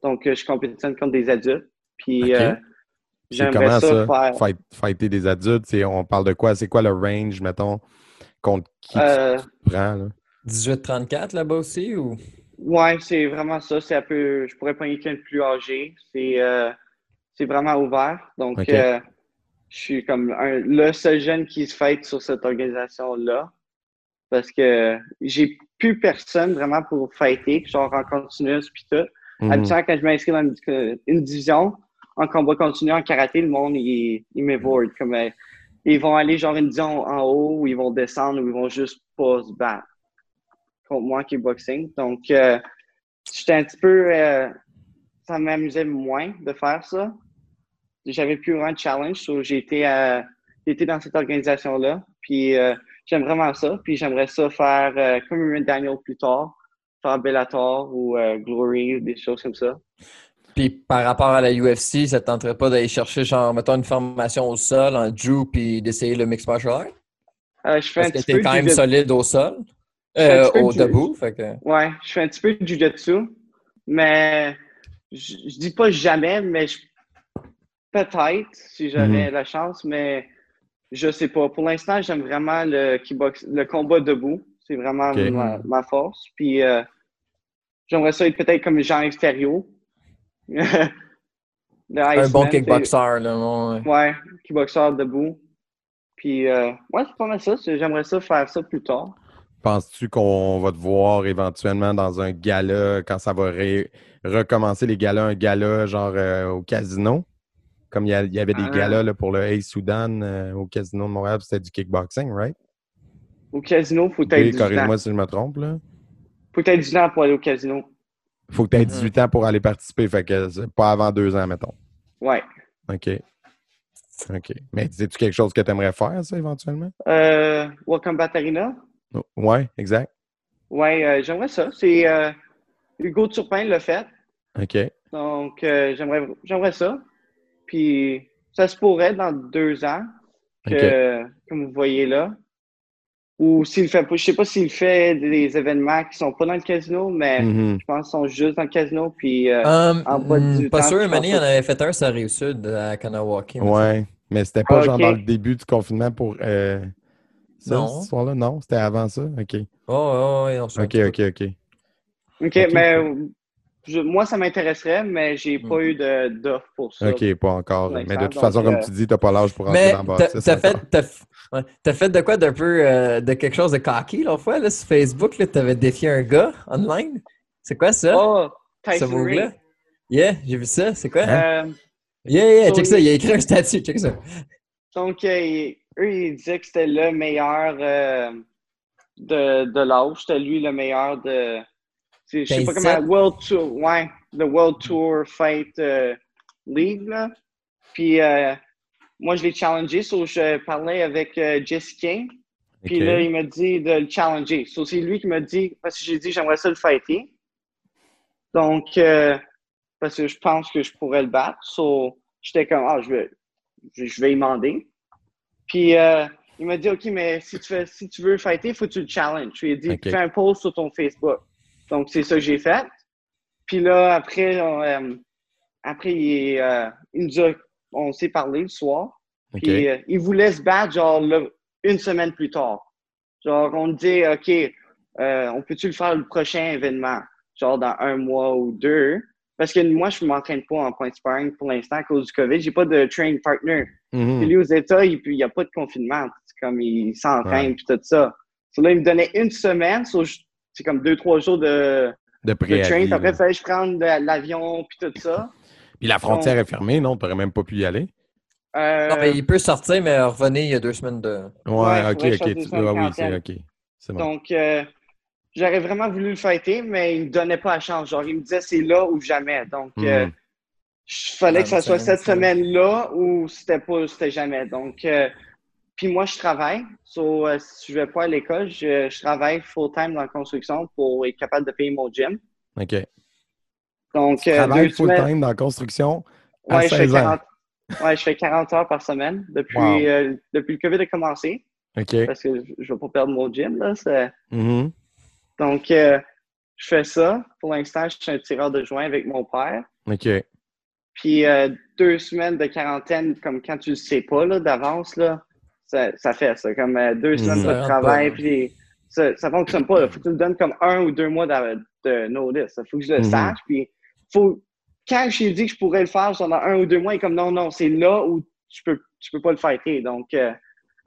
Donc, je compétitionne contre des adultes. Puis. C'est j'aimerais comment ça, ça, faire. fight- fighter des adultes? C'est- on parle de quoi? C'est quoi le range, mettons, contre qui Euh, tu prends? Là? 18-34 là-bas aussi? ou? Ouais, c'est vraiment ça. C'est un peu. Je pourrais pas quelqu'un de plus âgé. C'est euh, c'est vraiment ouvert. Donc, euh, je suis comme un- le seul jeune qui se fête sur cette organisation-là. Parce que j'ai plus personne vraiment pour fêter, genre en continu puis tout. Mhm. Habituellement, quand je m'inscris dans une, une division, en combat continu, en karaté, le monde, il, il euh, ils vont aller genre une division en haut, ou ils vont descendre, ou ils vont juste pas se battre. contre moi en kickboxing. Donc, euh, j'étais un petit peu. euh, ça m'amusait moins de faire ça. J'avais plus vraiment de challenge. so été, euh, dans cette organisation-là. Puis, j'aime vraiment ça. Puis, j'aimerais ça faire comme Daniel plus tard, faire Bellator ou Glory ou des choses comme ça. Puis par rapport à la UFC, ça ne tenterait pas d'aller chercher, genre, mettons, une formation au sol en Drew puis d'essayer le mixed martial art? Euh, je fais Parce un que petit t'es peu quand même solide au sol, euh, au de- debout. Fait que... Ouais, je fais un petit peu de jujitsu, mais je, je dis pas jamais, mais je- peut-être si j'avais la chance, mais je sais pas. Pour l'instant, j'aime vraiment le kickbox, le combat debout. C'est vraiment ma force. Puis euh, j'aimerais ça être peut-être comme Jean Extérieur. Le Un bon kickboxer, là. ouais. Ouais, kickboxer debout. Puis euh, ouais, c'est pas mal ça. J'aimerais ça faire ça plus tard. Penses-tu qu'on va te voir éventuellement dans un gala quand ça va ré- recommencer les galas, un gala genre euh, au casino? Comme il y, avait des Ah. galas là, pour le Ace Soudan euh, au casino de Montréal, c'était du kickboxing, right? Au casino, faut Oui, être 18 ans. corrige-moi si je me trompe. Là. Faut être 18 ans pour aller au casino. Faut que tu aies Mhm. 18 ans pour aller participer, fait que c'est pas avant deux ans, mettons. Ouais. OK. OK. Mais c'est-tu quelque chose que tu aimerais faire, ça, éventuellement? Euh, Welcome Back Arena. Oh, Ouais, exact. Ouais, euh, j'aimerais ça. C'est euh, Hugo Turpin l'a fait. OK. Donc, euh, j'aimerais j'aimerais ça. Puis, ça se pourrait dans deux ans, que, comme vous voyez là. Ou s'il fait pas, je sais pas s'il fait des événements qui sont pas dans le casino, mais Mhm. je pense qu'ils sont juste dans le casino. Puis, euh, Hum, en bas hum, 18 pas ans, sûr, pas on avait fait un sur la Rive-Sud à Kanawaki. Ouais. Mais c'était pas Ah, genre dans le début du confinement pour euh, ça, Non. ce soir-là? Non, c'était avant ça? OK. Oh, oh, on se OK, souvient OK, OK. OK, Ok. mais je- moi, ça m'intéresserait, mais j'ai Mm. pas eu de- d'offre pour ça. OK, pas encore. Mais de toute façon, comme euh, tu dis, t'as pas l'âge pour rentrer dans le t'as fait, ouais, fait de quoi d'un peu euh, de quelque chose de cocky l'autre fois là, sur Facebook? Là, t'avais défié un gars online? C'est quoi ça? Oh, ce move-là? Yeah, j'ai vu ça. C'est quoi? Hein? Euh, Yeah, yeah, So, check ça. il- Il a écrit un statut. Check ça. Donc, euh, il- eux, ils disaient que c'était le meilleur euh, de, de l'âge. C'était lui le meilleur de. C'est- Je sais pas 15-7. comment. World Tour. Ouais, le World Tour Fight euh, League, là. Puis, euh, moi, je l'ai challengé. So, je parlais avec euh, Jesse King. Puis là, il m'a dit de le challenger. So, c'est lui qui m'a dit, parce que j'ai dit, j'aimerais ça le fighter. Donc, euh, parce que je pense que je pourrais le battre. So, j'étais comme, ah, je vais, je, vais y demander. Puis, euh, il m'a dit, OK, mais si tu, fais, si tu veux fighter, il faut que tu le challenges. Je lui ai dit, fais un post sur ton Facebook. Donc, c'est ça que j'ai fait. Puis là, après, on, euh, après il, euh, il nous a, on s'est parlé le soir. Puis euh, il voulait se battre, genre, une semaine plus tard. Genre, on dit, OK, on peut-tu le faire le prochain événement? Genre, dans un mois ou deux. Parce que moi, je ne m'entraîne pas en point sparring pour l'instant à cause du COVID. J'ai pas de training partner. Mhm. Puis lui, aux États, il n'y a pas de confinement. Comme, il s'entraîne, Ouais. puis tout ça. So, là, il me donnait une semaine. so, je- c'est comme deux, trois jours de, De train. Après, il fallait que je prenne l'avion, puis tout ça. Puis la frontière est fermée, non? Tu n'aurais même pas pu y aller? Euh, Non, mais il peut sortir, mais revenir il y a deux semaines de. Ouais, Ouais, OK, OK. Tu... Ah oui, c'est. OK. C'est bon. Donc, euh, j'aurais vraiment voulu le fighter, mais il me donnait pas la chance. Genre, il me disait c'est là ou jamais. Donc, euh, Mhm. il fallait que ça soit cette semaine-là ou c'était pas, c'était jamais. Donc, euh, puis moi, je travaille. So, euh, si je vais pas à l'école, je, je travaille full-time dans la construction pour être capable de payer mon gym. OK. Donc, Tu euh, travailles full-time dans la construction à Ouais, je fais 16 ans. 40, ouais, je fais 40 heures par semaine depuis, Wow. euh, depuis le COVID a commencé. OK. Parce que je je vais pas perdre mon gym. Là, Mhm. Donc, euh, je fais ça. Pour l'instant, je suis un tireur de joint avec mon père. OK. Puis deux semaines de quarantaine, comme quand tu le sais pas là, d'avance, là, ça, ça fait ça. Comme euh, deux semaines de travail, puis ça, ça fonctionne pas. Il faut que tu me donnes comme un ou deux mois de, de notice. Il faut que je le Mhm. sache. Puis faut, quand j'ai dit que je pourrais le faire pendant un ou deux mois, il est comme non, non, c'est là où tu peux, tu peux pas le fighter. Donc, euh,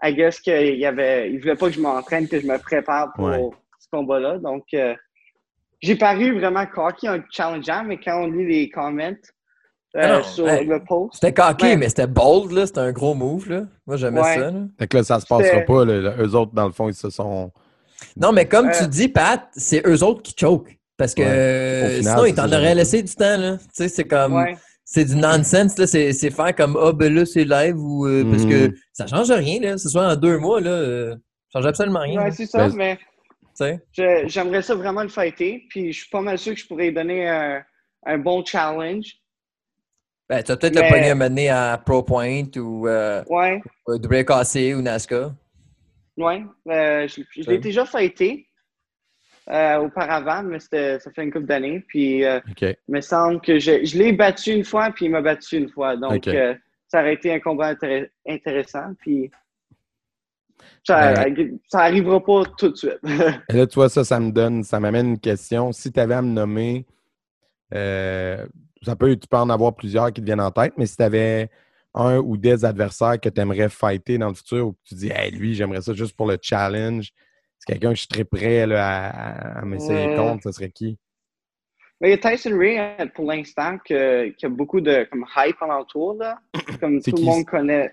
I guess qu'il y avait, il voulait pas que je m'entraîne, que je me prépare pour Ouais. ce combat-là. Donc, euh, j'ai paru vraiment cocky en challengeant, mais quand on lit les comments euh, non, sur hey. le post, C'était cocky, Ouais. mais c'était bold, là. C'était un gros move, là. Moi, j'aimais Ouais. ça, là. Fait que là, ça se passera pas. là. Eux autres, dans le fond, ils se sont Non, mais comme Euh, tu dis, Pat, c'est eux autres qui choke. Parce que Ouais. euh, final, sinon, ils t'en auraient laissé du temps. là. Tu sais, c'est comme. Ouais. C'est du nonsense. là. C'est c'est faire comme Ah, ben là, c'est live ou. euh, Parce que Mhm. ça change rien. Là. Ce soit en deux mois, là. euh, ça change absolument rien. Ouais, c'est ça, Ben, mais Tu sais? je- j'aimerais ça vraiment le fighter. Puis je suis pas mal sûr que je pourrais donner un, un bon challenge. Ben, tu vas peut-être Mais- le un moment donné à Pro Point ou euh, Ouais, WKC ou NASCAR. ouais. Euh, je je l'ai déjà fighté euh, auparavant, mais c'était- ça fait une couple d'années. Puis euh, il me semble que je, je l'ai battu une fois, puis il m'a battu une fois. Donc, euh, ça aurait été un combat intéress- intéressant. Puis ça, ça arrivera pas tout de suite. Et là, tu vois, ça, ça me donne, ça m'amène une question. Si tu avais à me nommer, euh, ça peut, tu peux en avoir plusieurs qui te viennent en tête, mais si tu avais un ou des adversaires que tu aimerais fighter dans le futur ou que tu dis, hey, lui, j'aimerais ça juste pour le challenge, c'est quelqu'un que je serais prêt là, à, à- m'essayer contre, ce serait qui? Mais il y a Tyson Ray, euh, pour l'instant, qui a beaucoup de comme, hype alentour. Là. Comme tout le monde connaît.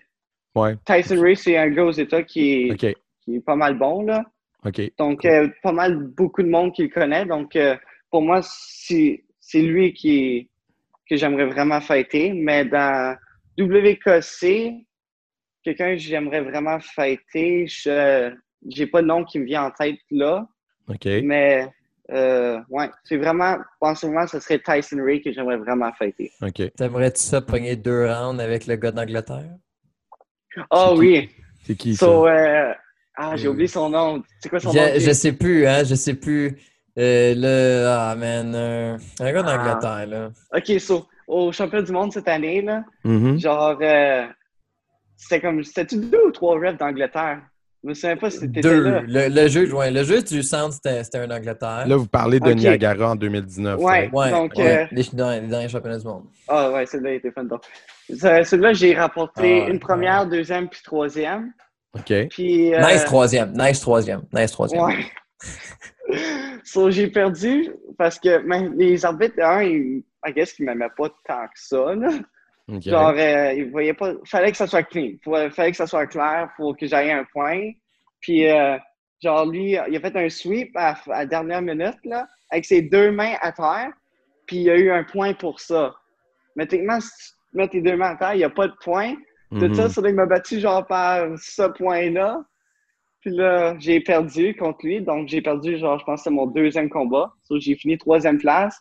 Ouais. Tyson Ray, c'est un gars aux États qui est, qui est pas mal bon. Là. Donc, euh, pas mal beaucoup de monde qui le connaît. Donc, euh, pour moi, c'est c'est lui qui que j'aimerais vraiment fighter. Mais dans WKC, quelqu'un que j'aimerais vraiment fighter, je j'ai pas de nom qui me vient en tête là. OK. Mais euh, ouais, c'est vraiment, en ce moment, ce serait Tyson Ray que j'aimerais vraiment fighter. OK. T'aimerais-tu ça pogner deux rounds avec le gars d'Angleterre? Oh qui? oui. C'est qui ça? So, euh, ah, j'ai Euh, oublié son nom. C'est quoi son nom? Je, je sais plus, hein, je sais plus. Euh, le. Ah, man. euh, un gars d'Angleterre, là. Ok, so, au championnat du monde cette année, là, Mhm. genre, euh, c'était comme, c'était-tu deux ou trois refs d'Angleterre? Je me souviens pas si t'étais Deux. là. Le, le jeu, ouais, le jeu du centre, c'était c'était un Angleterre. Là, vous parlez de. Niagara en 2019. Ouais. ouais, donc, ouais, euh, les, dans, les derniers championnats du monde. Ah ouais, celui-là il était fun. Celui-là, j'ai rapporté Ah, une première, deuxième, puis troisième. OK. Puis, euh, Nice troisième, nice troisième, nice troisième. Ouais. so, j'ai perdu parce que ben, les arbitres, un, ils, I guess qu'ils m'aimaient pas tant que ça. Là. Genre, euh, ils voyaient pas. Fallait que ça soit clean. Faut- Fallait que ça soit clair pour que j'aille un point. Puis, euh, genre, lui, il a fait un sweep à, la dernière minute, là, avec ses deux mains à terre. Puis, il a eu un point pour ça. Mais techniquement, si tu mets tes deux mains à terre, il n'y a pas de point. De Mhm. ça, ça il m'a battu genre par ce point-là. Puis là, j'ai perdu contre lui. Donc, j'ai perdu, genre, je pense que c'est mon deuxième combat. So, j'ai fini troisième place.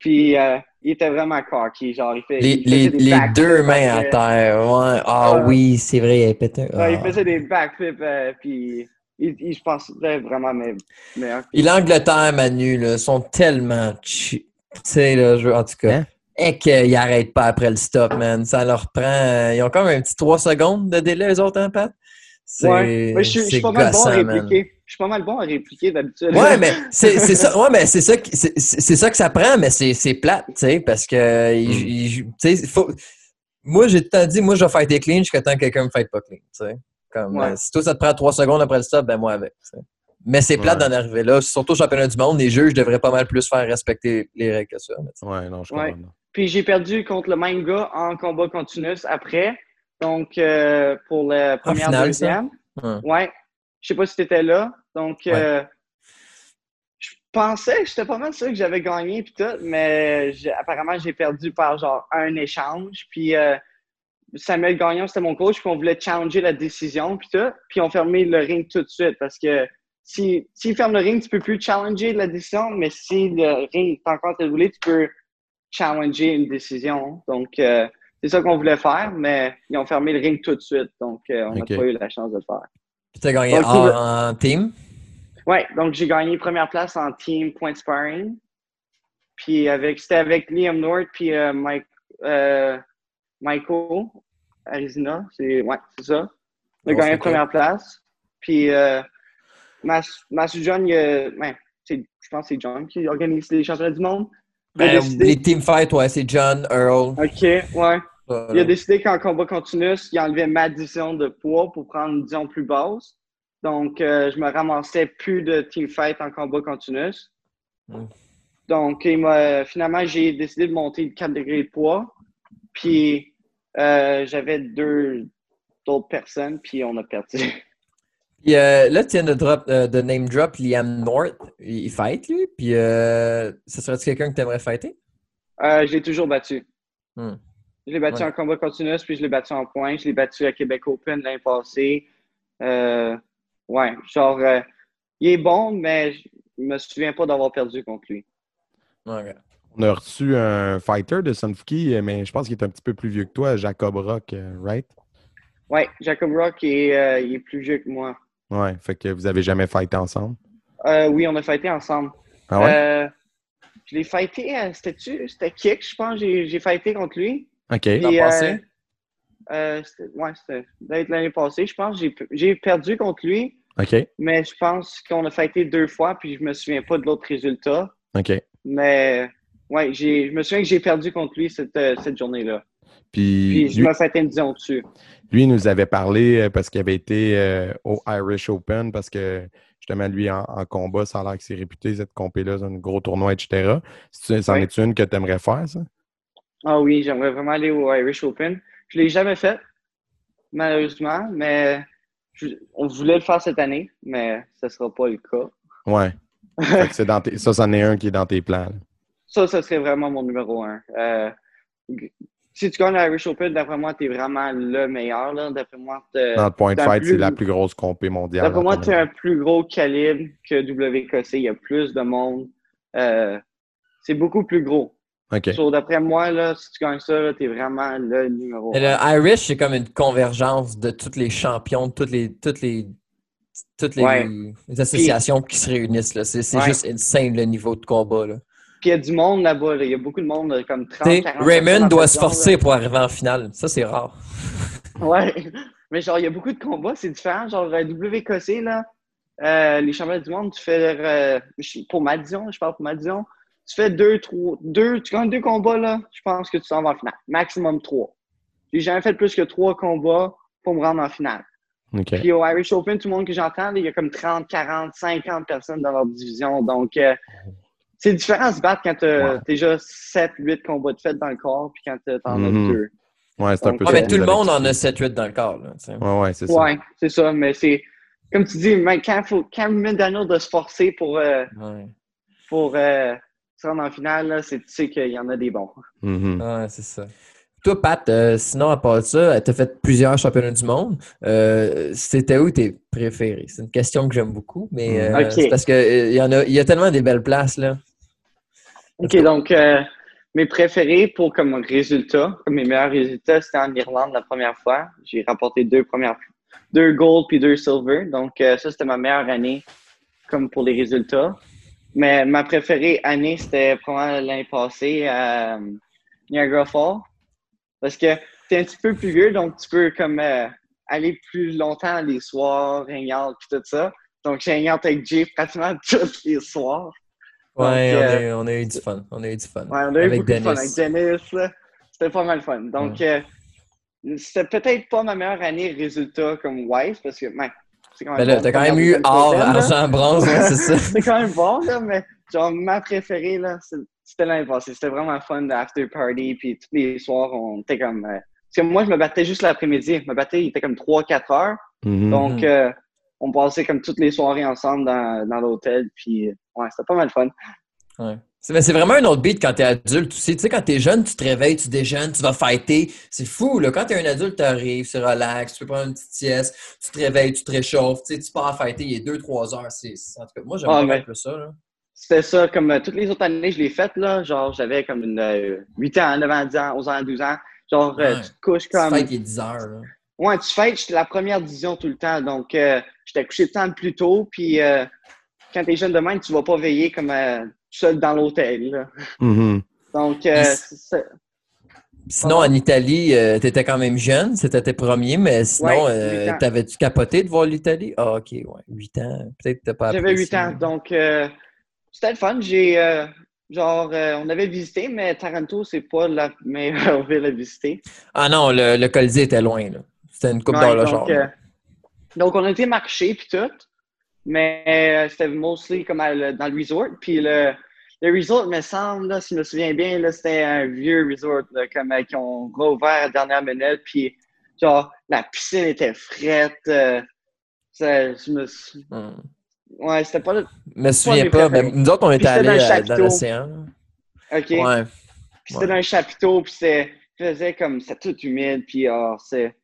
Puis, euh, il était vraiment cocky. Genre, il, fait, Les, il les, des les backflips deux mains à terre, ouais. Ah oui, c'est vrai, il a pété. un- Ouais, il ah. faisait des backflips. euh, puis, il, il- je pense que c'était vraiment me- meilleur. Et l'Angleterre, Manu, là, sont tellement chi- Tu sais, là, je, en tout cas. Hein? Et qu'ils n'arrêtent pas après le stop, man. Ça leur prend. euh, Ils ont comme un petit 3 secondes de délai, les autres, hein, Pat? Ouais. Mais je, suis- je suis c'est pas mal bon à man. répliquer. Je suis pas mal bon à répliquer d'habitude. Ouais, mais c'est c'est ça, ouais, mais c'est ça, c'est c'est ça que ça prend, mais c'est c'est plate, tu sais, parce que, Mm. tu sais, faut. Moi, j'ai tout le temps dit, moi, je vais fighter clean jusqu'à temps que quelqu'un me fight pas clean, tu sais. Comme, Ouais. euh, si toi, ça te prend trois secondes après le stop, ben moi avec. Mais c'est plate Ouais. d'en arriver là. Surtout au championnat du monde, les juges devraient pas mal plus faire respecter les règles que ça. mais. Ouais, non, je Ouais. comprends. Puis j'ai perdu contre le même gars en combat continus après. Donc, euh, pour la première, finale, ça? deuxième. Hum. Ouais. Je sais pas si tu étais là. Donc, euh, je pensais que j'étais pas mal sûr que j'avais gagné puis tout, mais apparemment, j'ai perdu par genre un échange. Puis euh, Samuel Gagnon, c'était mon coach, puis on voulait challenger la décision puis tout. Puis on fermé le ring tout de suite parce que si, s'il ferme le ring, tu peux plus challenger la décision, mais si le ring est encore déroulé, tu peux challenger une décision. Donc, euh, c'est ça qu'on voulait faire, mais ils ont fermé le ring tout de suite. Donc, euh, on n'a pas eu la chance de le faire. Puis t'as gagné en, ben- en team? Ouais, donc j'ai gagné première place en team point sparring. Puis avec, c'était avec Liam North puis euh, Mike, euh, Michael Arizona. C'est, ouais, c'est ça. J'ai Oh, gagné première place. Puis euh, Mas- Masu John, il c'est- je pense que c'est John qui organise les championnats du monde. Ben, les team fight, ouais, c'est John, Earl. OK, ouais. Il a là. décidé qu'en combat continus, il enlevait ma division de poids pour prendre une division plus basse. Donc, euh, je me ramassais plus de team fight en combat continus. Mm. Donc, il finalement, j'ai décidé de monter de 4 degrés de poids. Puis, euh, j'avais deux d'autres personnes, puis on a perdu. Puis euh, là, tu viens de, drop, euh, de name drop Liam North. Il, il fight, lui. Puis, euh, ce serait-tu quelqu'un que tu aimerais fighter? Euh, je l'ai toujours battu. Hmm. Je l'ai battu Ouais. en combat continu, puis je l'ai battu en points. Je l'ai battu à Québec Open l'année passée. Euh, ouais, genre, euh, il est bon, mais je me souviens pas d'avoir perdu contre lui. Ok. On a reçu un fighter de Sunfuki, mais je pense qu'il est un petit peu plus vieux que toi, Jacob Rock, right? Ouais, Jacob Rock, est, euh, il est plus vieux que moi. Ouais, fait que vous avez jamais fighté ensemble? Euh, oui, on a fighté ensemble. Ah ouais? Euh, je l'ai fighté, euh, c'était-tu? C'était Kick, je pense. J'ai fighté contre lui. OK. L'an passé? euh, euh, c'était- ouais, c'était l'année passée, je pense. J'ai- perdu contre lui, OK. mais je pense qu'on a fighté deux fois, puis je me souviens pas de l'autre résultat. OK. Mais ouais, j'ai- je me souviens que j'ai perdu contre lui cette, euh, cette journée-là. Puis, Puis je lui, me fait une dion dessus. lui, il nous avait parlé euh, parce qu'il avait été euh, au Irish Open parce que justement, lui, en, en combat, ça a l'air que c'est réputé, cette compé-là, c'est un gros tournoi, etc. C'en Ouais. est une que tu aimerais faire, ça? Ah oui, j'aimerais vraiment aller au Irish Open. Je l'ai jamais fait, malheureusement, mais je- on voulait le faire cette année, mais ce sera pas le cas. Ouais. Fait que c'est dans tes- ça, c'en est un qui est dans tes plans. là. Ça, ce serait vraiment mon numéro un. Euh, si tu gagnes l'Irish Open, d'après moi, tu es vraiment le meilleur. là. D'après moi, t'es- Dans le point de fight, c'est la plus grosse compé mondiale. d'après moi, tu es avis. un plus gros calibre que WKC. Il y a plus de monde. Euh, c'est beaucoup plus gros. So, d'après moi, là, si tu gagnes ça, tu es vraiment le numéro un. le Irish, c'est comme une convergence de tous les champions, de toutes les, toutes les, toutes les, Ouais. les associations qui se réunissent. là. C'est c'est Ouais. juste insane le niveau de combat. Là. Puis il y a du monde là-bas. là. Il y a beaucoup de monde, comme 30, Tu sais, 40 Raymond doit se forcer pour arriver en finale. Ça, c'est rare. Ouais. Mais genre, il y a beaucoup de combats. C'est différent. Genre, euh, WKC, là, euh, les championnats du monde, tu fais, euh, pour Madion, je parle pour Madion, tu fais deux, trois, deux, tu gagnes deux combats, là, je pense que tu t'en vas en finale. Maximum trois. J'ai jamais fait plus que trois combats pour me rendre en finale. OK. Puis au Irish Open, tout le monde que j'entends, il y a comme 30, 40, 50 personnes dans leur division. Donc, euh, c'est différent de se battre quand tu as Ouais. déjà 7, 8 combats de fait dans le corps, puis quand tu en as deux. Ouais, c'est un peu Ah, ça mais tout le monde en a expliqué. 7-8 dans le corps. Là. Ouais, ouais, c'est ça. Ouais, c'est ça. Mais c'est, comme tu dis, mais quand, faut, quand Daniel de se forcer pour, euh, Ouais. pour euh, se rendre en finale, là, c'est, tu sais qu'il y en a des bons. Mhm. Ouais, c'est ça. Toi, Pat, euh, sinon, à part ça, tu as fait plusieurs championnats du monde. Euh, C'était où tes préférés? C'est une question que j'aime beaucoup, mais euh, Ok. c'est parce qu'il y, en a- il y a tellement des belles places. là. OK, donc euh, mes préférés pour comme résultat, comme mes meilleurs résultats, c'était en Irlande la première fois. J'ai rapporté deux premières deux gold puis deux silver. Donc euh, ça, c'était ma meilleure année comme pour les résultats. Mais ma préférée année, c'était probablement l'année passée à euh, Niagara Falls. Parce que t'es un petit peu plus vieux, donc tu peux comme euh, aller plus longtemps les soirs, hang-out puis tout ça. Donc j'ai hang-out avec Jay pratiquement tous les soirs. Ouais, Donc, on, a, euh, eu- on a eu du fun. On a eu du fun. Ouais, on a eu Avec beaucoup de fun avec Dennis. Dennis. C'était pas mal fun. Donc, euh, c'était peut-être pas ma meilleure année résultat comme Wise parce que, ben, c'est quand même. Ben là, bon. t'as quand même eu or, argent, bronze, ouais, c'est ça. C'est quand même bon, là, mais genre, ma préférée, là, c'était l'année passée. C'était vraiment fun, l'after party, puis tous les soirs, on était comme. euh, parce que moi, je me battais juste l'après-midi. Je me battais, il était comme 3-4 heures. Mhm. Donc, Mhm. euh, on passait comme toutes les soirées ensemble dans, dans l'hôtel, puis, ouais, c'était pas mal fun. Ouais. C'est mais c'est vraiment un autre beat quand t'es adulte aussi. Tu sais, quand t'es jeune, tu te réveilles, tu déjeunes, tu vas fighter. C'est fou, là. Quand t'es un adulte, t'arrives, c'est relax, tu peux prendre une petite sieste, tu te réveilles, tu te réchauffes, tu sais, tu pars à fighter, il est 2-3 heures. En tout cas, moi, j'aime Ah, un peu ça, là. C'était ça, comme euh, toutes les autres années, je l'ai faite, là. Genre, j'avais comme une, euh, 8 ans, 9 ans, 10 ans, 11 ans, 12 ans. Genre, euh, tu te couches Tu comme. fight, il est 10 heures, là. Ouais, tu fêtes, j'étais la première division tout le temps. Donc, euh, j'étais couché de temps plus tôt. Puis, euh, quand t'es jeune de même, tu vas pas veiller comme euh, seul dans l'hôtel. Mhm. Donc, euh, c'est ça. Sinon, en Italie, euh, t'étais quand même jeune, c'était tes premiers, mais sinon, Ouais, euh, huit t'avais-tu capoté de voir l'Italie? Ah, ok, ouais, 8 ans. Peut-être que t'as pas j'avais 8 apprécié. ans. Donc, euh, c'était le fun. J'ai, euh, genre, euh, on avait visité, mais Taranto, c'est pas la meilleure ville à visiter. Ah non, le, le Colisée était loin, là. C'était une coupe Ouais, d'heure le genre. euh, donc, on a été marcher puis tout, mais euh, c'était mostly comme le- dans le resort. Puis le, le resort, me semble, là, si je me souviens bien, c'était un vieux resort là, comme, euh, qui ont rouvert à la dernière minute. Puis genre, la piscine était frette. euh, Ça- je me suis- Hum. Ouais, c'était pas le. Je me souviens pas, mais nous autres, on était allés dans dans l'océan. OK. Ouais. Puis c'était dans un chapiteau, puis c'était faisait comme c'était tout humide, puis ah, c'est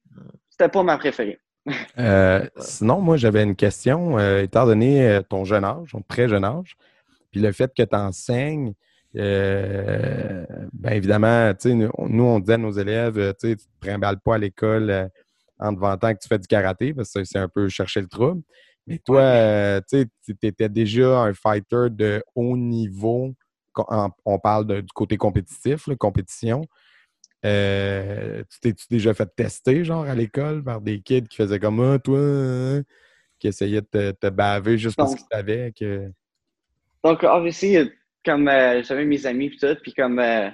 c'était pas ma préférée. Euh, sinon, moi, j'avais une question. euh, étant donné euh, ton jeune âge, ton très jeune âge, puis le fait que tu enseignes, bien évidemment, nous, nous, on disait à nos élèves, tu te trimbales pas à l'école en te vantant que tu fais du karaté, parce que c'est un peu chercher le trouble. Mais toi, tu étais déjà un fighter de haut niveau. En- On parle de- du côté compétitif, là, compétition. Euh, tu t'es-tu déjà fait tester, genre, à l'école, par des kids qui faisaient comme Ah, toi, hein, qui essayaient de te, te baver juste parce qu'ils savaient que. Donc, obviously, euh, comme euh, j'avais mes amis, puis tout, puis comme euh,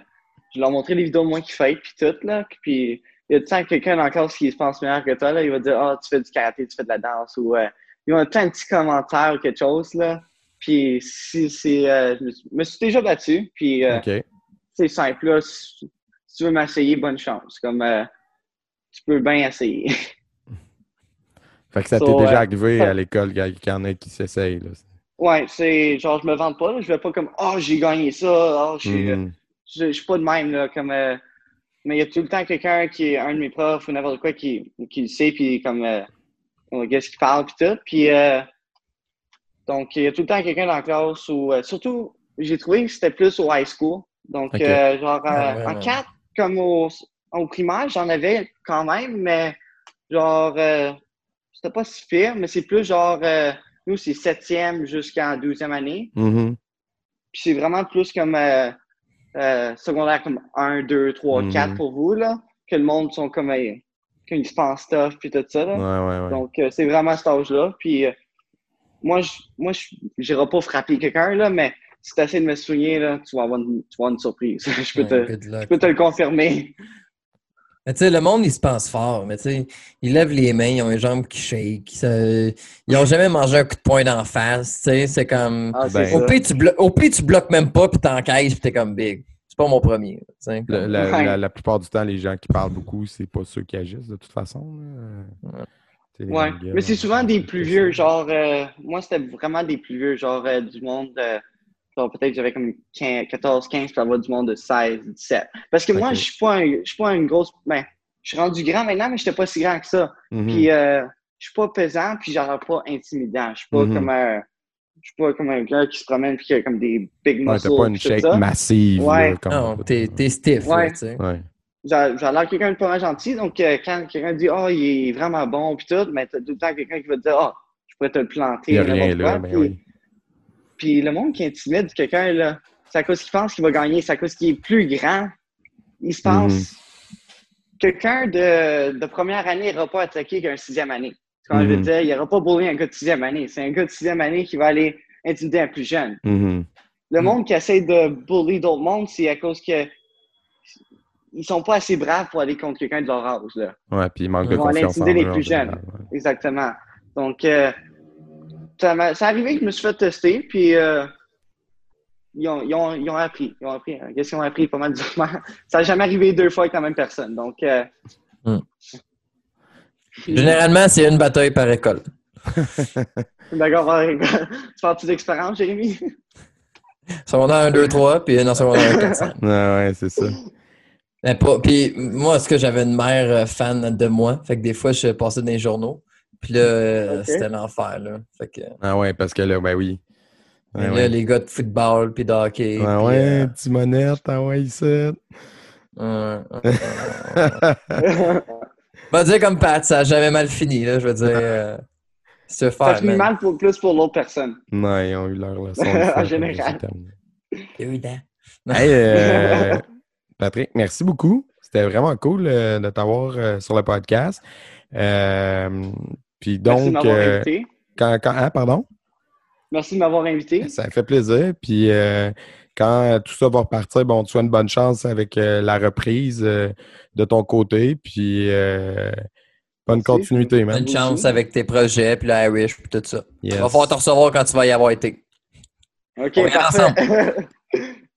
je leur montrais les vidéos de moi qui fight, puis tout, là, puis il y a temps quelqu'un dans la classe qui se pense meilleur que toi, là, il va dire Ah, tu fais du karaté, tu fais de la danse, ou ils ont plein de petits commentaires ou quelque chose, là. Puis, si c'est. je me suis- déjà battu, puis c'est simple, là. Si, tu veux m'essayer, bonne chance. Comme, euh, tu peux bien essayer. Fait que ça So, t'est déjà euh, arrivé à l'école qu'il y- en a qui s'essayent. là. ouais, c'est genre, je me vante pas, là. Je vais pas comme Ah, j'ai gagné ça, ah. Mhm. je, je suis pas de même, là, comme, euh, mais il y a tout le temps quelqu'un qui est un de mes profs ou n'importe quoi qui, qui le sait, puis comme, euh, on qu'est-ce qu'il parle, puis tout. Puis, euh, donc, il y a tout le temps quelqu'un dans la classe où, euh, surtout, j'ai trouvé que c'était plus au high school. Donc, euh, genre, Ah ouais, en ouais. 4, comme au, au primaire, j'en avais quand même, mais genre, euh, c'était pas si pire, mais c'est plus genre, euh, nous, c'est septième jusqu'en douzième année. Mhm. Puis c'est vraiment plus comme euh, euh, secondaire comme 1, 2, 3, Mhm. 4 pour vous, là. Que le monde sont comme euh, qu'ils se pensent tough puis tout ça. Là. Ouais, ouais, ouais. Donc euh, c'est vraiment cet âge-là. Puis euh, moi, je moi, j'irai pas frapper quelqu'un, là, mais si tu essaies de me soigner, là, tu vas avoir une, tu vas avoir une surprise. je, peux Ouais, te, luck. je peux te le confirmer. Mais tu sais, le monde, il se pense fort, mais tu sais, ils lèvent les mains, ils ont les jambes qui shake. ça- Ils ont jamais mangé un coup de poing d'en face, tu sais, c'est comme... Ah, Ben, c'est Au pire, tu, blo- au pire, tu bloques même pas, puis t'encaisses, puis t'es comme big. C'est pas mon premier, tu sais. Le- la, Ouais. la- la plupart du temps, les gens qui parlent beaucoup, c'est pas ceux qui agissent de toute façon. Ouais. Mais c'est souvent des plus vieux, genre, euh, moi c'était vraiment des plus vieux, genre euh, du monde, euh, peut-être j'avais comme 15, 14, 15, puis avoir du monde de 16, 17. Parce que moi, je suis pas, un- je suis pas une grosse, ben, je suis rendu grand maintenant, mais j'étais pas si grand que ça. Mhm. Puis euh, je suis pas pesant, puis genre pas intimidant. Je suis pas Mhm. comme un, je suis pas comme un gars qui se promène puis qui a comme des big Ouais, muscles. t'as pas une ça. massive. Ouais. là, comme Non, t'es t'es stiff, là, Ouais. tu sais. Ouais. J'ai l'air quelqu'un de pas mal gentil, donc euh, quand quelqu'un dit oh il est vraiment bon puis tout, mais t'as tout le temps quelqu'un qui va te dire oh je pourrais te le planter. Il n'y a rien là, quoi. mais Puis- oui. Puis le monde qui intimide quelqu'un, là, c'est à cause qu'il pense qu'il va gagner, c'est à cause qu'il est plus grand. Il se pense. Mhm. Quelqu'un de, de première année n'ira pas attaquer qu'un sixième année. Quand je veux dire, il n'ira pas bully un gars de sixième année. C'est un gars de sixième année qui va aller intimider un plus jeune. Mhm. Le Mhm. monde qui essaie de bully d'autres mondes, c'est à cause que ils sont pas assez braves pour aller contre quelqu'un de leur âge. Là. Ouais, puis il manque de Ils vont aller confiance intimider les plus jeunes. ouais. Exactement. Donc, euh, ça m'a ça arrivé que je me suis fait tester, puis euh, ils, ont, ils, ont, ils ont appris. Ils ont appris. hein. Qu'est-ce qu'ils ont appris pas mal durement. Ça n'a jamais arrivé deux fois avec la même personne. Donc, euh, Hmm. Généralement, c'est une bataille par école. d'accord, ouais, tu parles-tu d'expérience, Jérémy? Secondaire 1, 2, 3, puis en secondaire 1, 4, 5. Ouais, ouais, c'est ça. Mais pas- Puis moi, est-ce que j'avais une mère euh, fan de moi? Fait que des fois, je passais dans les journaux. Puis là, euh, c'était l'enfer, là. Fait que Ah ouais, parce que là, ben oui. Ouais, là, ouais. les gars de football, puis de hockey. Ah ouais, euh, Timonette, ah ouais, ici. On va dire comme Pat, ça a jamais mal fini, là, je veux dire. Euh, se Ça faire, finit man. mal pour, plus pour l'autre personne. non, ils ont eu leur leçon. En général. Évident. Hey, euh, Patrick, merci beaucoup. C'était vraiment cool euh, de t'avoir euh, sur le podcast. Puis Merci de donc, m'avoir euh, invité. quand, quand, hein, pardon? Merci de m'avoir invité. Ça fait plaisir. Puis euh, quand tout ça va repartir, bon, tu souhaite une bonne chance avec euh, la reprise euh, de ton côté. Puis euh, bonne Merci. continuité, man. Bonne chance avec tes projets, puis l'Irish, puis tout ça. Yes. Va falloir te recevoir quand tu vas y avoir été. OK, On parfait.